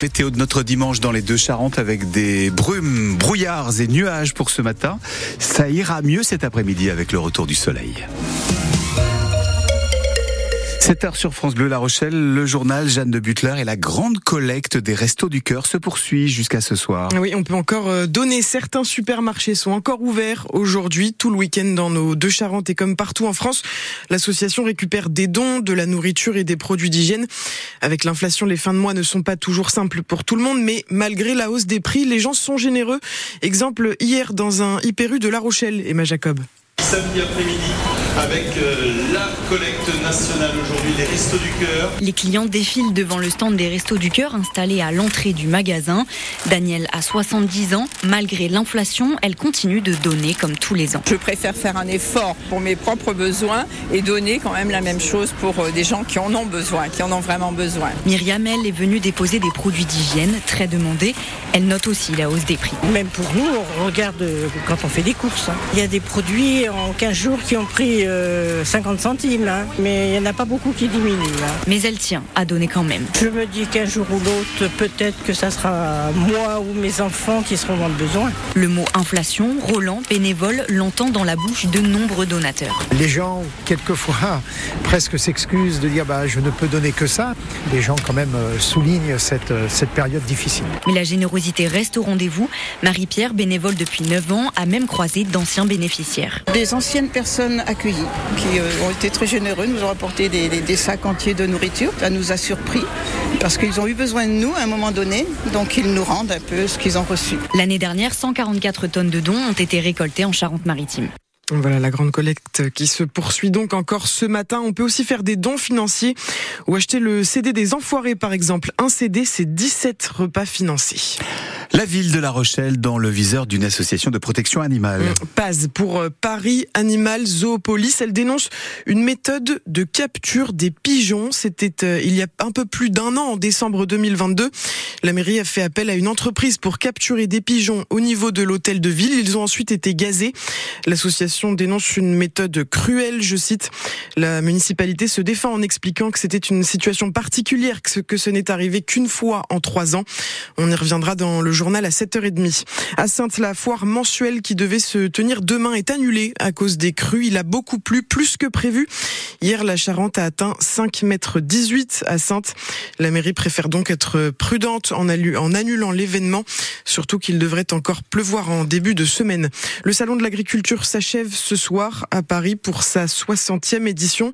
Météo de notre dimanche dans les deux Charentes avec des brumes, brouillards et nuages pour ce matin. Ça ira mieux cet après-midi avec le retour du soleil. 7 heures sur France Bleu La Rochelle, le journal Jeanne de Butler et la grande collecte des restos du cœur se poursuit jusqu'à ce soir. Oui, on peut encore euh, donner. Certains supermarchés sont encore ouverts aujourd'hui, tout le week-end dans nos deux Charentes et comme partout en France. L'association récupère des dons, de la nourriture et des produits d'hygiène. Avec l'inflation, les fins de mois ne sont pas toujours simples pour tout le monde, mais malgré la hausse des prix, les gens sont généreux. Exemple hier dans un hyper de La Rochelle, Emma Jacob samedi après-midi avec euh, la collecte nationale aujourd'hui, les Restos du Cœur. Les clients défilent devant le stand des Restos du Cœur installé à l'entrée du magasin. Daniel a 70 ans. Malgré l'inflation, elle continue de donner comme tous les ans. Je préfère faire un effort pour mes propres besoins et donner quand même la même chose pour euh, des gens qui en ont besoin, qui en ont vraiment besoin. Myriam, elle, est venue déposer des produits d'hygiène très demandés. Elle note aussi la hausse des prix. Même pour nous, on regarde euh, quand on fait des courses. Hein. Il y a des produits en 15 jours qui ont pris 50 euh, centimes, mais il n'y en a pas beaucoup qui diminuent. Mais elle tient à donner quand même. Je me dis qu'un jour ou l'autre, peut-être que ça sera moi ou mes enfants qui seront dans le besoin. Le mot inflation, Roland, bénévole, l'entend dans la bouche de nombreux donateurs. Les gens, quelquefois, presque s'excusent de dire bah, je ne peux donner que ça. Les gens, quand même, euh, soulignent cette, euh, cette période difficile. Mais la générosité reste au rendez-vous. Marie-Pierre, bénévole depuis 9 ans, a même croisé d'anciens bénéficiaires. Des anciennes personnes accueillies qui euh, ont été très généreux, nous ont apporté des, sacs entiers de nourriture. Ça nous a surpris parce qu'ils ont eu besoin de nous à un moment donné, donc ils nous rendent un peu ce qu'ils ont reçu. L'année dernière, 144 tonnes de dons ont été récoltées en Charente-Maritime. Voilà la grande collecte qui se poursuit donc encore ce matin. On peut aussi faire des dons financiers ou acheter le CD des Enfoirés par exemple. Un CD, c'est 17 repas financiers. La ville de La Rochelle dans le viseur d'une association de protection animale. Mm, PAZ pour euh, Paris Animal Zoopolis. Elle dénonce une méthode de capture des pigeons. C'était euh, il y a un peu plus d'un an, en décembre 2022. La mairie a fait appel à une entreprise pour capturer des pigeons au niveau de l'hôtel de ville. Ils ont ensuite été gazés. L'association dénonce une méthode cruelle, je cite. La municipalité se défend en expliquant que c'était une situation particulière, que ce n'est arrivé qu'une fois en trois ans. On y reviendra dans le journal à 7h30. À Sainte, la foire mensuelle qui devait se tenir demain est annulée à cause des crues. Il a beaucoup plu, plus que prévu. Hier, la Charente a atteint 5 mètres 18 à Sainte. La mairie préfère donc être prudente en, annulant l'événement, surtout qu'il devrait encore pleuvoir en début de semaine. Le salon de l'agriculture s'achève ce soir à Paris pour sa 60e édition.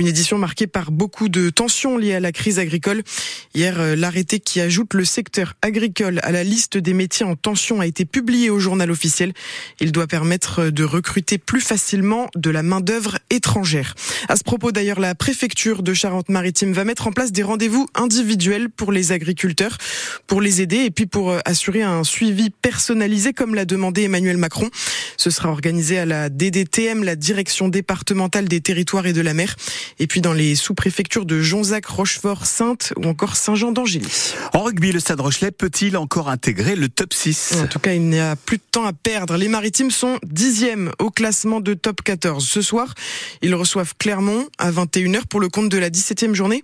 Une édition marquée par beaucoup de tensions liées à la crise agricole. Hier, euh, l'arrêté qui ajoute le secteur agricole à la liste des métiers en tension a été publiée au journal officiel. Il doit permettre de recruter plus facilement de la main-d'œuvre étrangère. Ce propos d'ailleurs, la préfecture de Charente-Maritime va mettre en place des rendez-vous individuels pour les agriculteurs, pour les aider et puis pour euh, assurer un suivi personnalisé comme l'a demandé Emmanuel Macron. Ce sera organisé à la DDTM, la direction départementale des territoires et de la mer, et puis dans les sous-préfectures de Jonzac, Rochefort, Sainte ou encore Saint-Jean d'Angély. En rugby, le Stade Rochelet peut-il encore intégrer le top 6. En tout cas, il n'y a plus de temps à perdre. Les Maritimes sont dixièmes au classement de top 14. Ce soir, ils reçoivent Clermont à 21h pour le compte de la 17e journée.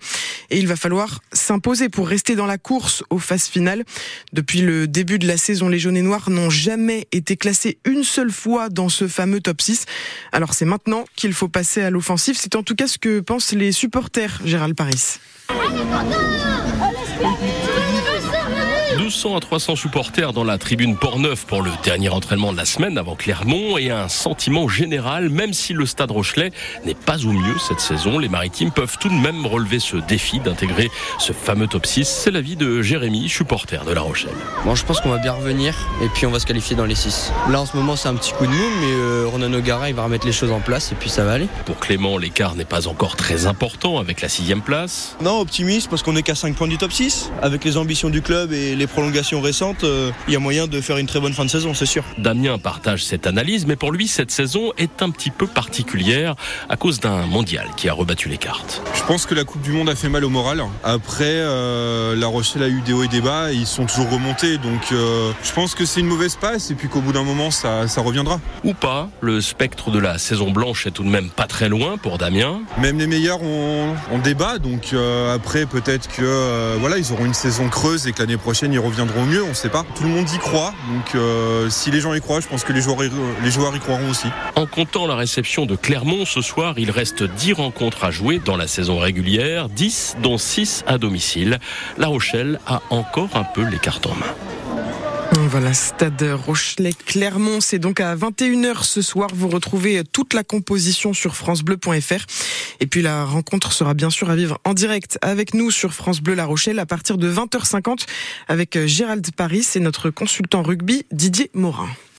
Et il va falloir s'imposer pour rester dans la course aux phases finales. Depuis le début de la saison, les jaunes et noirs n'ont jamais été classés une seule fois dans ce fameux top 6. Alors c'est maintenant qu'il faut passer à l'offensive. C'est en tout cas ce que pensent les supporters, Gérald Paris. 200 à 300 supporters dans la tribune Port-Neuf pour le dernier entraînement de la semaine avant Clermont et un sentiment général, même si le stade Rochelet n'est pas au mieux cette saison, les Maritimes peuvent tout de même relever ce défi d'intégrer ce fameux top 6. C'est l'avis de Jérémy, supporter de La Rochelle. Bon, je pense qu'on va bien revenir et puis on va se qualifier dans les 6. Là en ce moment c'est un petit coup de mou, mais euh, Ronan O'Gara il va remettre les choses en place et puis ça va aller. Pour Clément, l'écart n'est pas encore très important avec la sixième place. Non, optimiste parce qu'on n'est qu'à 5 points du top 6. Avec les ambitions du club et les prolongations prolongation récente, euh, il y a moyen de faire une très bonne fin de saison, c'est sûr. Damien partage cette analyse, mais pour lui, cette saison est un petit peu particulière à cause d'un mondial qui a rebattu les cartes. Je pense que la Coupe du Monde a fait mal au moral. Après, euh, La Rochelle a eu des hauts et des bas, et ils sont toujours remontés, donc euh, je pense que c'est une mauvaise passe, et puis qu'au bout d'un moment, ça, ça reviendra. Ou pas, le spectre de la saison blanche est tout de même pas très loin pour Damien. Même les meilleurs ont, ont débat, donc euh, après peut-être que euh, voilà ils auront une saison creuse et que l'année prochaine ils reviendront mieux, on ne sait pas. Tout le monde y croit, donc euh, si les gens y croient, je pense que les joueurs, y, les joueurs y croiront aussi. En comptant la réception de Clermont ce soir, il reste 10 rencontres à jouer dans la saison régulière, 10 dont 6 à domicile. La Rochelle a encore un peu les cartes en main. Voilà, Stade Rochelet-Clermont, c'est donc à 21h ce soir. Vous retrouvez toute la composition sur francebleu.fr. Et puis la rencontre sera bien sûr à vivre en direct avec nous sur France Bleu La Rochelle à partir de 20h50 avec Gérald Paris et notre consultant rugby Didier Morin.